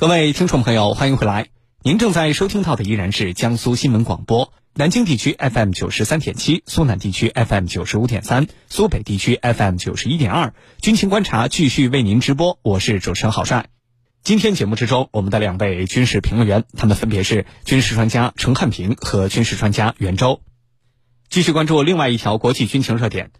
各位听众朋友，欢迎回来。您正在收听到的依然是江苏新闻广播，南京地区 FM 九十三点七，苏南地区 FM 九十五点三，苏北地区 FM 九十一点二。军情观察继续为您直播，我是主持人郝帅。今天节目之中，我们的两位军事评论员，他们分别是军事专家陈汉平和军事专家袁周。继续关注另外一条国际军情热点。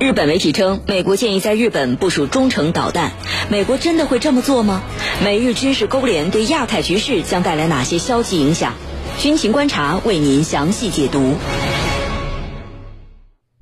日本媒体称，美国建议在日本部署中程导弹。美国真的会这么做吗？美日军事勾连对亚太局势将带来哪些消极影响？军情观察为您详细解读。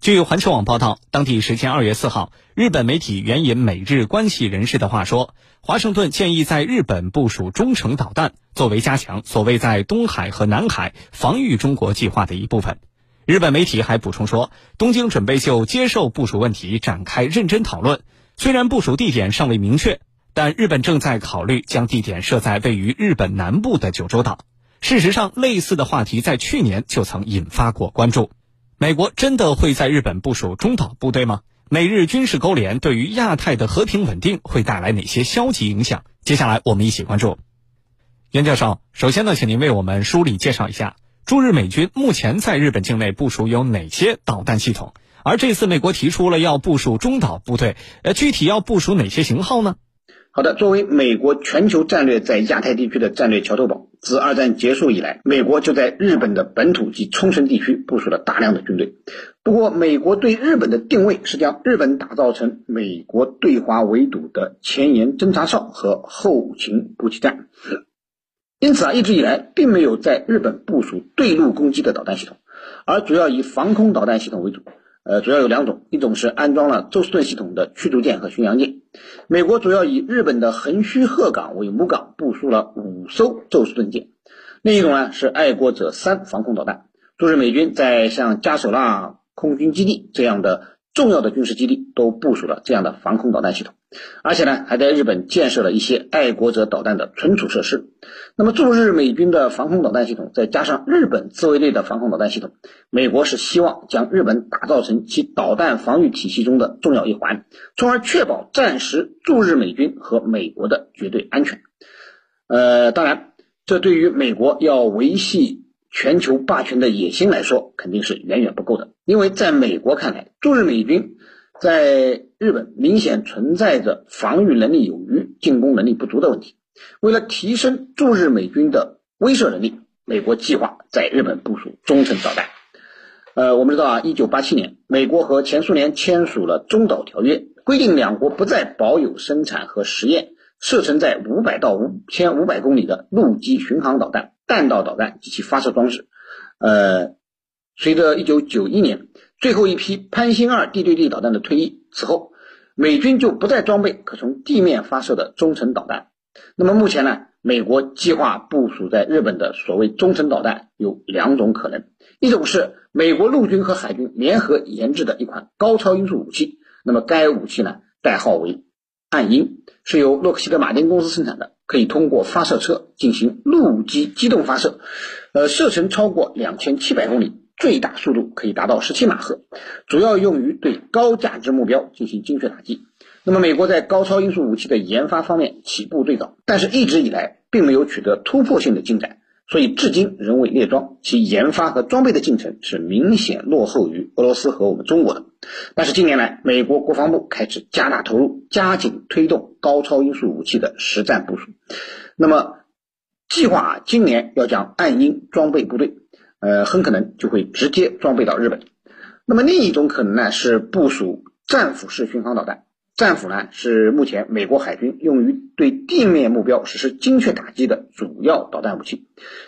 据环球网报道，当地时间二月四号，日本媒体援引美日关系人士的话说，华盛顿建议在日本部署中程导弹，作为加强所谓在东海和南海防御中国计划的一部分。日本媒体还补充说，东京准备就接受部署问题展开认真讨论。虽然部署地点尚未明确，但日本正在考虑将地点设在位于日本南部的九州岛。事实上，类似的话题在去年就曾引发过关注。美国真的会在日本部署中岛部队吗？美日军事勾连对于亚太的和平稳定会带来哪些消极影响？接下来我们一起关注。袁教授，首先呢，请您为我们梳理介绍一下。驻日美军目前在日本境内部署有哪些导弹系统？而这次美国提出了要部署中导部队，呃，具体要部署哪些型号呢？好的，作为美国全球战略在亚太地区的战略桥头堡，自二战结束以来，美国就在日本的本土及冲绳地区部署了大量的军队。不过，美国对日本的定位是将日本打造成美国对华围堵的前沿侦察哨和后勤补给站。因此啊，一直以来并没有在日本部署对陆攻击的导弹系统，而主要以防空导弹系统为主。呃，主要有两种，一种是安装了宙斯盾系统的驱逐舰和巡洋舰。美国主要以日本的横须贺港为母港，部署了五艘宙斯盾舰。另一种呢是爱国者三防空导弹。驻日美军在像加索纳空军基地这样的。重要的军事基地都部署了这样的防空导弹系统，而且呢，还在日本建设了一些爱国者导弹的存储设施。那么驻日美军的防空导弹系统，再加上日本自卫队的防空导弹系统，美国是希望将日本打造成其导弹防御体系中的重要一环，从而确保战时驻日美军和美国的绝对安全。呃，当然，这对于美国要维系。全球霸权的野心来说，肯定是远远不够的。因为在美国看来，驻日美军在日本明显存在着防御能力有余、进攻能力不足的问题。为了提升驻日美军的威慑能力，美国计划在日本部署中程导弹。呃，我们知道啊，一九八七年，美国和前苏联签署了中导条约，规定两国不再保有生产和实验射程在五百到五千五百公里的陆基巡航导弹。弹道导弹及其发射装置，呃，随着一九九一年最后一批潘兴二地对地导弹的退役，此后美军就不再装备可从地面发射的中程导弹。那么目前呢，美国计划部署在日本的所谓中程导弹有两种可能，一种是美国陆军和海军联合研制的一款高超音速武器，那么该武器呢代号为暗鹰，是由洛克希德马丁公司生产的。可以通过发射车进行陆基机动发射，呃，射程超过两千七百公里，最大速度可以达到十七马赫，主要用于对高价值目标进行精确打击。那么，美国在高超音速武器的研发方面起步最早，但是一直以来并没有取得突破性的进展。所以至今仍未列装，其研发和装备的进程是明显落后于俄罗斯和我们中国的。但是近年来，美国国防部开始加大投入，加紧推动高超音速武器的实战部署。那么，计划今年要将暗鹰装备部队，呃，很可能就会直接装备到日本。那么另一种可能呢，是部署战斧式巡航导弹。战斧呢是目前美国海军用于对地面目标实施精确打击的主要导弹武器，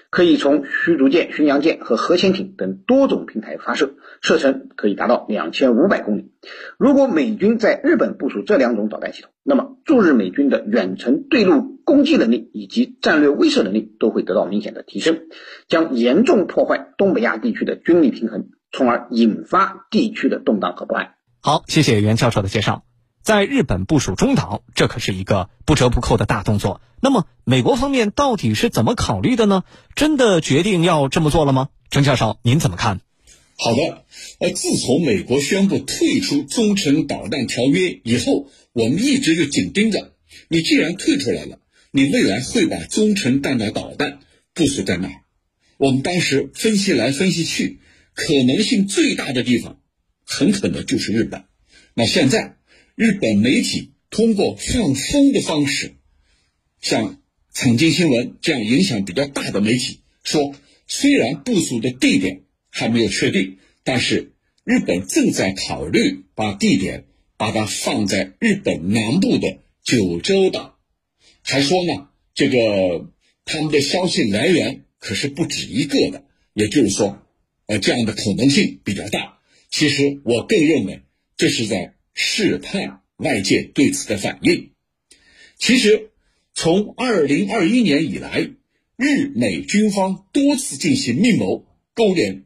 可以从驱逐舰、巡洋舰和核潜艇等多种平台发射，射程可以达到两千五百公里。如果美军在日本部署这两种导弹系统，那么驻日美军的远程对陆攻击能力以及战略威慑能力都会得到明显的提升，将严重破坏东北亚地区的军力平衡，从而引发地区的动荡和不安。好，谢谢袁教授的介绍。在日本部署中岛，这可是一个不折不扣的大动作。那么，美国方面到底是怎么考虑的呢？真的决定要这么做了吗？郑教授，您怎么看？好的，呃，自从美国宣布退出中程导弹条约以后，我们一直就紧盯着你既然退出来了，你未来会把中程弹道导弹部署在哪儿？我们当时分析来分析去，可能性最大的地方，很可能就是日本。那现在，日本媒体通过放风的方式，像财经新闻这样影响比较大的媒体说，虽然部署的地点还没有确定，但是日本正在考虑把地点把它放在日本南部的九州岛。还说呢，这个他们的消息来源可是不止一个的，也就是说，呃，这样的可能性比较大。其实我更认为。这是在试探外界对此的反应。其实，从二零二一年以来，日美军方多次进行密谋勾连，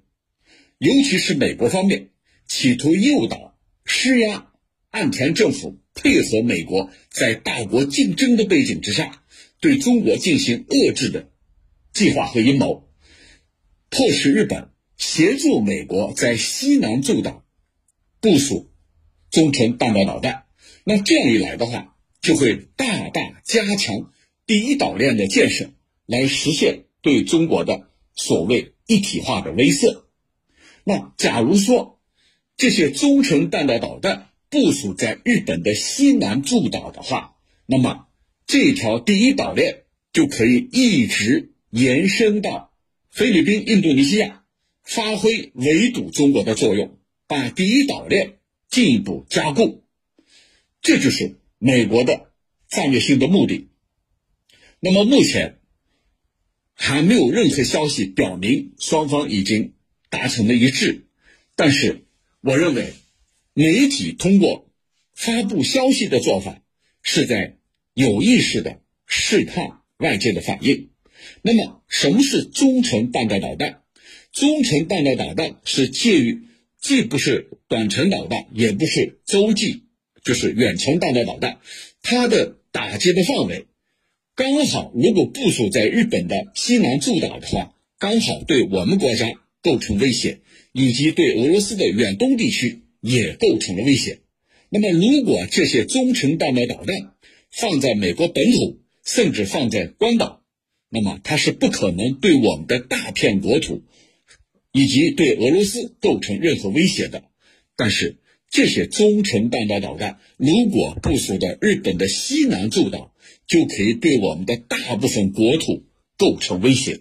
尤其是美国方面企图诱导、施压岸田政府配合美国，在大国竞争的背景之下，对中国进行遏制的计划和阴谋，迫使日本协助美国在西南诸岛部署。中程弹道导弹，那这样一来的话，就会大大加强第一岛链的建设，来实现对中国的所谓一体化的威慑。那假如说这些中程弹道导弹部署在日本的西南诸岛的话，那么这条第一岛链就可以一直延伸到菲律宾、印度尼西亚，发挥围堵中国的作用，把第一岛链。进一步加固，这就是美国的战略性的目的。那么目前还没有任何消息表明双方已经达成了一致，但是我认为媒体通过发布消息的做法是在有意识的试探外界的反应。那么什么是中程弹道导弹？中程弹道导弹是介于。既不是短程导弹，也不是洲际，就是远程弹道导弹。它的打击的范围刚好，如果部署在日本的西南诸岛的话，刚好对我们国家构成威胁，以及对俄罗斯的远东地区也构成了威胁。那么，如果这些中程弹道导弹放在美国本土，甚至放在关岛，那么它是不可能对我们的大片国土。以及对俄罗斯构成任何威胁的，但是这些中程弹道导弹如果部署在日本的西南诸岛，就可以对我们的大部分国土构成威胁。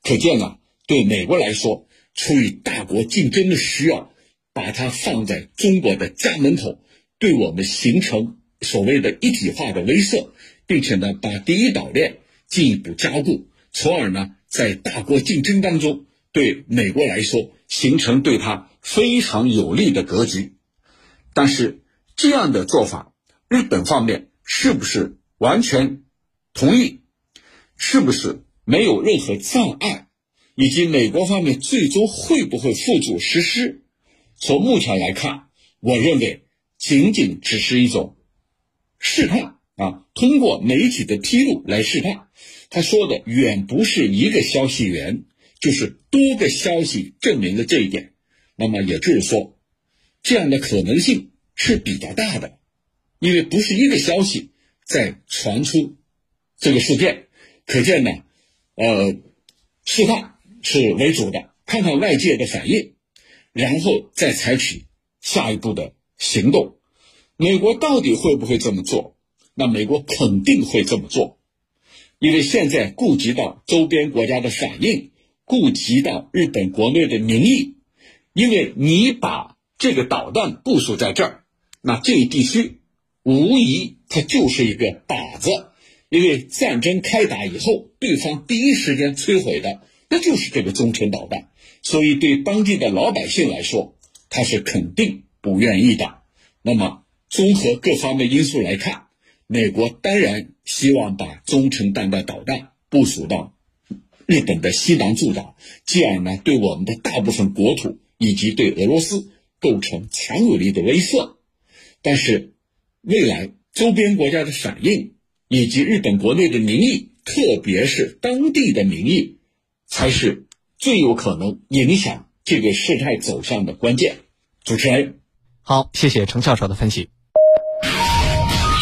可见啊，对美国来说，出于大国竞争的需要，把它放在中国的家门口，对我们形成所谓的一体化的威慑，并且呢，把第一岛链进一步加固，从而呢，在大国竞争当中。对美国来说，形成对他非常有利的格局，但是这样的做法，日本方面是不是完全同意？是不是没有任何障碍？以及美国方面最终会不会付诸实施？从目前来看，我认为仅仅只是一种试探啊，通过媒体的披露来试探。他说的远不是一个消息源。就是多个消息证明了这一点，那么也就是说，这样的可能性是比较大的，因为不是一个消息在传出这个事件，可见呢，呃，试探是为主的，看看外界的反应，然后再采取下一步的行动。美国到底会不会这么做？那美国肯定会这么做，因为现在顾及到周边国家的反应。顾及到日本国内的民意，因为你把这个导弹部署在这儿，那这一地区无疑它就是一个靶子，因为战争开打以后，对方第一时间摧毁的那就是这个中程导弹，所以对当地的老百姓来说，他是肯定不愿意的。那么综合各方面因素来看，美国当然希望把中程弹道导弹部署到。日本的西南诸岛，继而呢，对我们的大部分国土以及对俄罗斯构成强有力的威慑。但是，未来周边国家的反应以及日本国内的民意，特别是当地的民意，才是最有可能影响这个事态走向的关键。主持人，好，谢谢程教授的分析。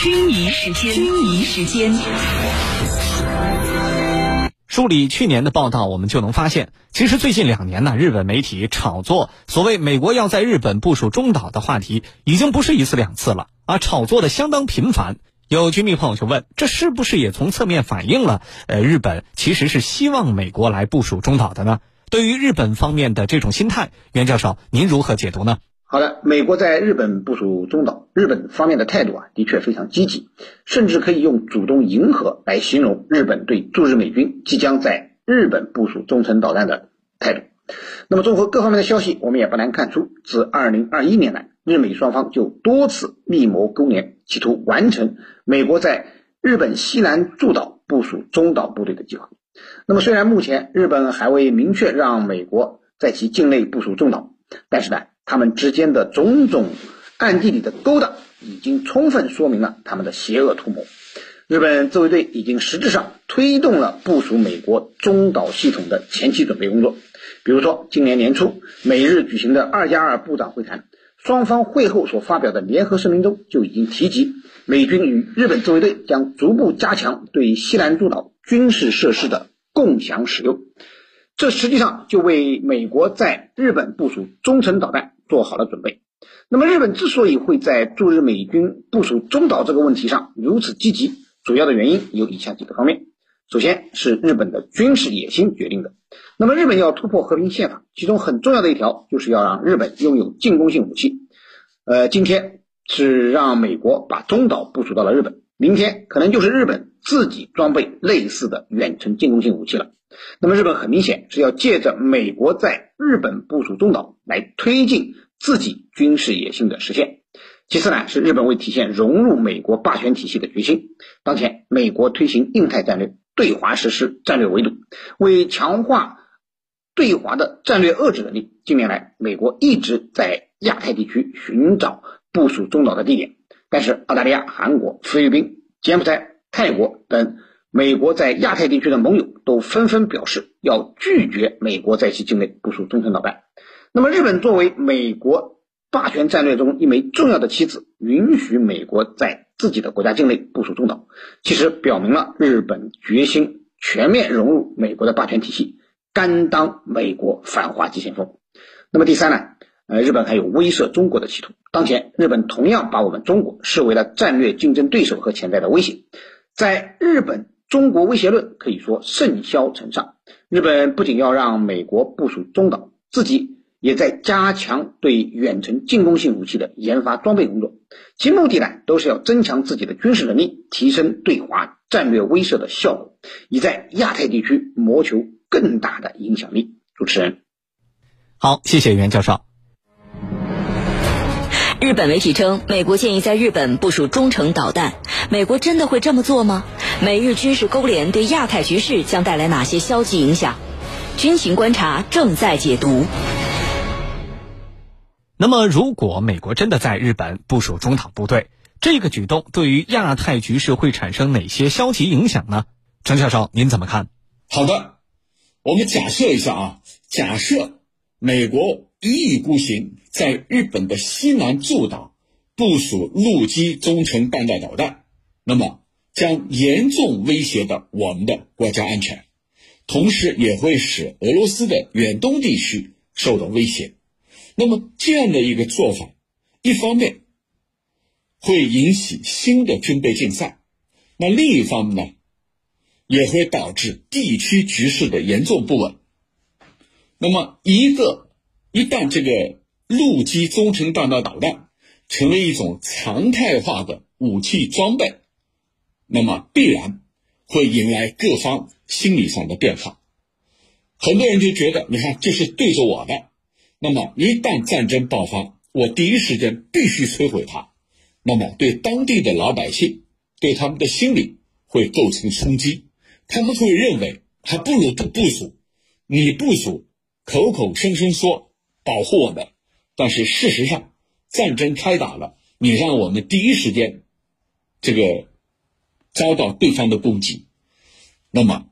军迷时间，军仪时间。梳理去年的报道，我们就能发现，其实最近两年呢，日本媒体炒作所谓美国要在日本部署中岛的话题，已经不是一次两次了啊，炒作的相当频繁。有军迷朋友就问，这是不是也从侧面反映了，呃，日本其实是希望美国来部署中岛的呢？对于日本方面的这种心态，袁教授，您如何解读呢？好的，美国在日本部署中岛，日本方面的态度啊，的确非常积极，甚至可以用主动迎合来形容日本对驻日美军即将在日本部署中程导弹的态度。那么，综合各方面的消息，我们也不难看出，自2021年来，日美双方就多次密谋勾连，企图完成美国在日本西南诸岛部署中岛部队的计划。那么，虽然目前日本还未明确让美国在其境内部署中岛，但是呢？他们之间的种种暗地里的勾当，已经充分说明了他们的邪恶图谋。日本自卫队已经实质上推动了部署美国中岛系统的前期准备工作。比如说，今年年初美日举行的二加二部长会谈，双方会后所发表的联合声明中就已经提及，美军与日本自卫队将逐步加强对西南诸岛军事设施的共享使用。这实际上就为美国在日本部署中程导弹。做好了准备。那么，日本之所以会在驻日美军部署中岛这个问题上如此积极，主要的原因有以下几个方面。首先是日本的军事野心决定的。那么，日本要突破和平宪法，其中很重要的一条就是要让日本拥有进攻性武器。呃，今天是让美国把中岛部署到了日本，明天可能就是日本自己装备类似的远程进攻性武器了。那么，日本很明显是要借着美国在日本部署中岛来推进自己军事野心的实现。其次呢，是日本为体现融入美国霸权体系的决心。当前，美国推行印太战略，对华实施战略围堵，为强化对华的战略遏制能力，近年来，美国一直在亚太地区寻找部署中岛的地点。但是，澳大利亚、韩国、菲律宾、柬埔寨、泰国等。美国在亚太地区的盟友都纷纷表示要拒绝美国在其境内部署中程导弹。那么，日本作为美国霸权战略中一枚重要的棋子，允许美国在自己的国家境内部署中岛，其实表明了日本决心全面融入美国的霸权体系，甘当美国反华急先锋。那么第三呢？呃，日本还有威慑中国的企图。当前，日本同样把我们中国视为了战略竞争对手和潜在的威胁，在日本。中国威胁论可以说甚嚣尘上。日本不仅要让美国部署中岛，自己也在加强对远程进攻性武器的研发装备工作，其目的呢，都是要增强自己的军事能力，提升对华战略威慑的效果，以在亚太地区谋求更大的影响力。主持人，好，谢谢袁教授。日本媒体称，美国建议在日本部署中程导弹。美国真的会这么做吗？美日军事勾连对亚太局势将带来哪些消极影响？军情观察正在解读。那么，如果美国真的在日本部署中导部队，这个举动对于亚太局势会产生哪些消极影响呢？张教授，您怎么看？好的，我们假设一下啊，假设美国一意孤行。在日本的西南诸岛部署陆基中程弹道导弹，那么将严重威胁到我们的国家安全，同时也会使俄罗斯的远东地区受到威胁。那么这样的一个做法，一方面会引起新的军备竞赛，那另一方面呢，也会导致地区局势的严重不稳。那么一个一旦这个。陆基中程弹道导弹成为一种常态化的武器装备，那么必然会引来各方心理上的变化。很多人就觉得，你看这是对着我的，那么一旦战争爆发，我第一时间必须摧毁它，那么对当地的老百姓，对他们的心理会构成冲击。他们会认为，还不如不部署。你部署，口口声声说保护我们。但是事实上，战争开打了，你让我们第一时间，这个遭到对方的攻击，那么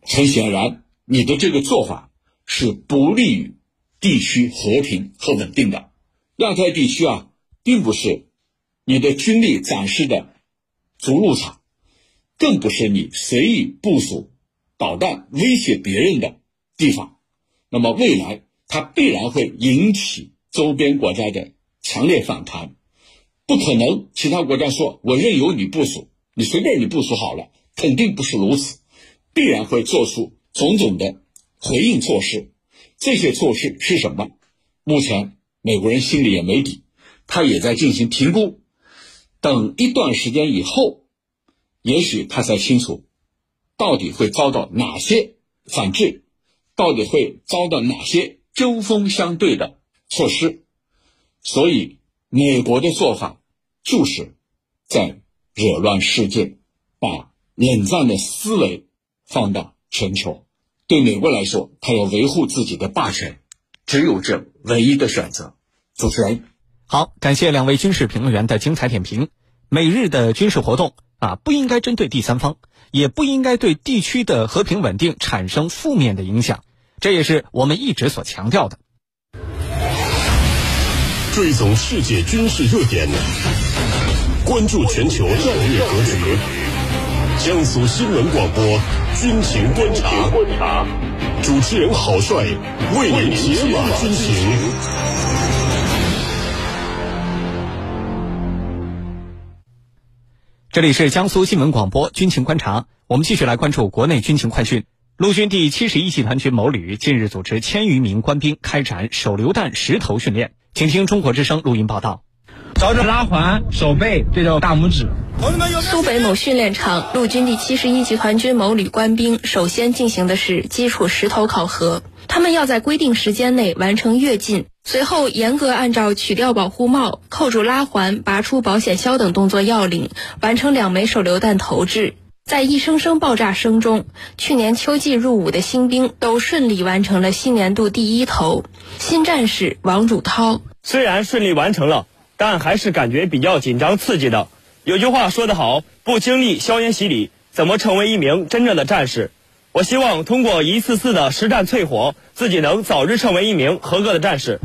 很显然，你的这个做法是不利于地区和平和稳定的。亚太地区啊，并不是你的军力展示的筑路场，更不是你随意部署导弹威胁别人的地方。那么未来它必然会引起周边国家的强烈反弹，不可能其他国家说我任由你部署，你随便你部署好了，肯定不是如此，必然会做出种种的回应措施。这些措施是什么？目前美国人心里也没底，他也在进行评估。等一段时间以后，也许他才清楚，到底会遭到哪些反制，到底会遭到哪些针锋相对的措施。所以，美国的做法就是在惹乱世界，把冷战的思维放到全球。对美国来说，他要维护自己的霸权，只有这唯一的选择。主持人，好，感谢两位军事评论员的精彩点评。美日的军事活动啊，不应该针对第三方，也不应该对地区的和平稳定产生负面的影响，这也是我们一直所强调的。追踪世界军事热点，关注全球战略格局。江苏新闻广播军情观察，主持人郝帅为您解码军情。这里是江苏新闻广播军情观察，我们继续来关注国内军情快讯。陆军第七十一集团军某旅近日组织千余名官兵开展手榴弹石头训练，请听中国之声录音报道。找着拉环，手背对着大拇指。苏北某训练场，陆军第七十一集团军某旅官兵首先进行的是基础石头考核。他们要在规定时间内完成跃进，随后严格按照取掉保护帽、扣住拉环、拔出保险销等动作要领，完成两枚手榴弹投掷。在一声声爆炸声中，去年秋季入伍的新兵都顺利完成了新年度第一投。新战士王汝涛虽然顺利完成了，但还是感觉比较紧张刺激的。有句话说得好，不经历硝烟洗礼，怎么成为一名真正的战士？我希望通过一次次的实战淬火，自己能早日成为一名合格的战士。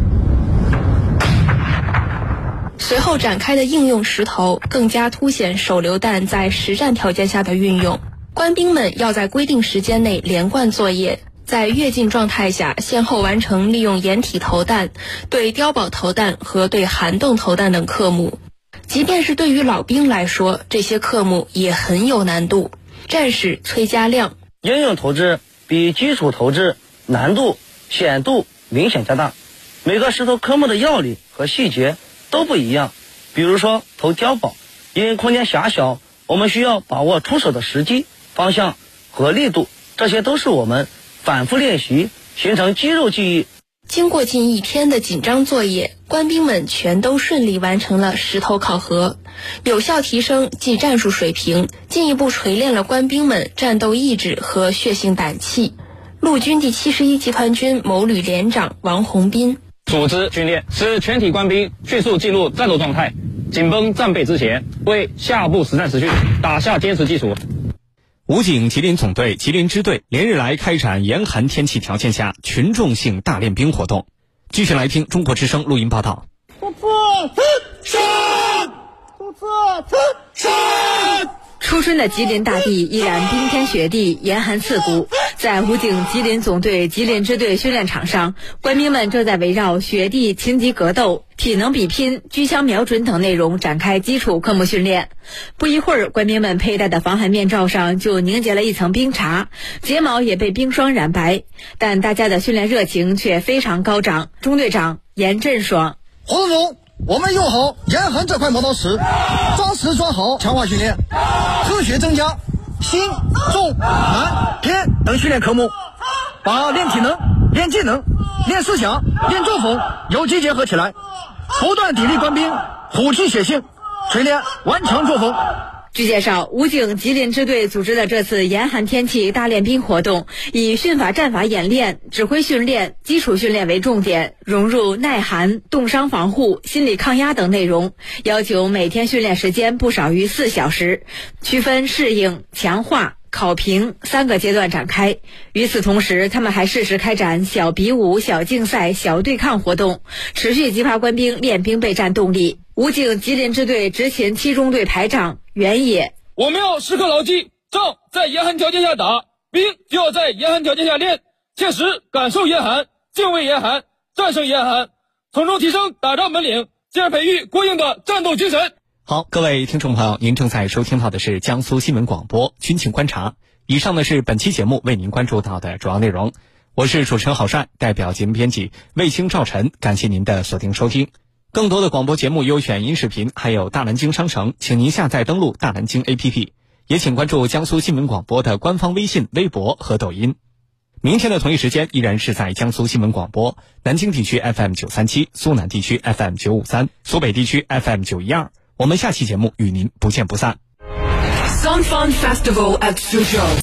随后展开的应用石头，更加凸显手榴弹在实战条件下的运用。官兵们要在规定时间内连贯作业，在跃进状态下先后完成利用掩体投弹、对碉堡投弹和对涵洞投弹等科目。即便是对于老兵来说，这些科目也很有难度。战士崔家亮。应用投掷比基础投掷难度、险度明显加大，每个石头科目的要领和细节都不一样。比如说投碉堡，因为空间狭小，我们需要把握出手的时机、方向和力度，这些都是我们反复练习形成肌肉记忆。经过近一天的紧张作业，官兵们全都顺利完成了实投考核，有效提升技战术水平，进一步锤炼了官兵们战斗意志和血性胆气。陆军第七十一集团军某旅连长王洪斌：组织训练使全体官兵迅速进入战斗状态，紧绷战备之弦，为下步实战实训打下坚实基础。武警吉林总队吉林支队连日来开展严寒天气条件下群众性大练兵活动。继续来听中国之声录音报道。突刺刺杀！突刺刺杀！初春的吉林大地依然冰天雪地，严寒刺骨。在武警吉林总队吉林支队训练场上，官兵们正在围绕雪地情敌格斗、体能比拼、狙枪瞄准等内容展开基础科目训练。不一会儿，官兵们佩戴的防寒面罩上就凝结了一层冰碴，睫毛也被冰霜染白。但大家的训练热情却非常高涨。中队长严振爽：活动中。我们用好严寒这块磨刀石，抓实抓好强化训练，科学增加心、重、难、偏等训练科目，把练体能、练技能、练思想、练作风有机结合起来，不断砥砺官兵虎气血性，锤炼顽强作风。据介绍，武警吉林支队组织的这次严寒天气大练兵活动，以训法战法演练、指挥训练、基础训练为重点，融入耐寒、冻伤防护、心理抗压等内容，要求每天训练时间不少于四小时，区分适应、强化、考评三个阶段展开。与此同时，他们还适时开展小比武、小竞赛、小对抗活动，持续激发官兵练兵备战动力。武警吉林支队执勤七中队排长袁野，我们要时刻牢记：仗在严寒条件下打，兵就要在严寒条件下练，切实感受严寒，敬畏严寒，战胜严寒，从中提升打仗本领，进而培育过硬的战斗精神。好，各位听众朋友，您正在收听到的是江苏新闻广播《军情观察》。以上呢是本期节目为您关注到的主要内容。我是主持人郝帅，代表节目编辑卫星、赵晨，感谢您的锁定收听。更多的广播节目、优选音视频，还有大南京商城，请您下载登录大南京 APP，也请关注江苏新闻广播的官方微信、微博和抖音。明天的同一时间，依然是在江苏新闻广播南京地区 FM 九三七、苏南地区 FM 九五三、苏北地区 FM 九一二。我们下期节目与您不见不散。Sun Fun Festival at Suzhou.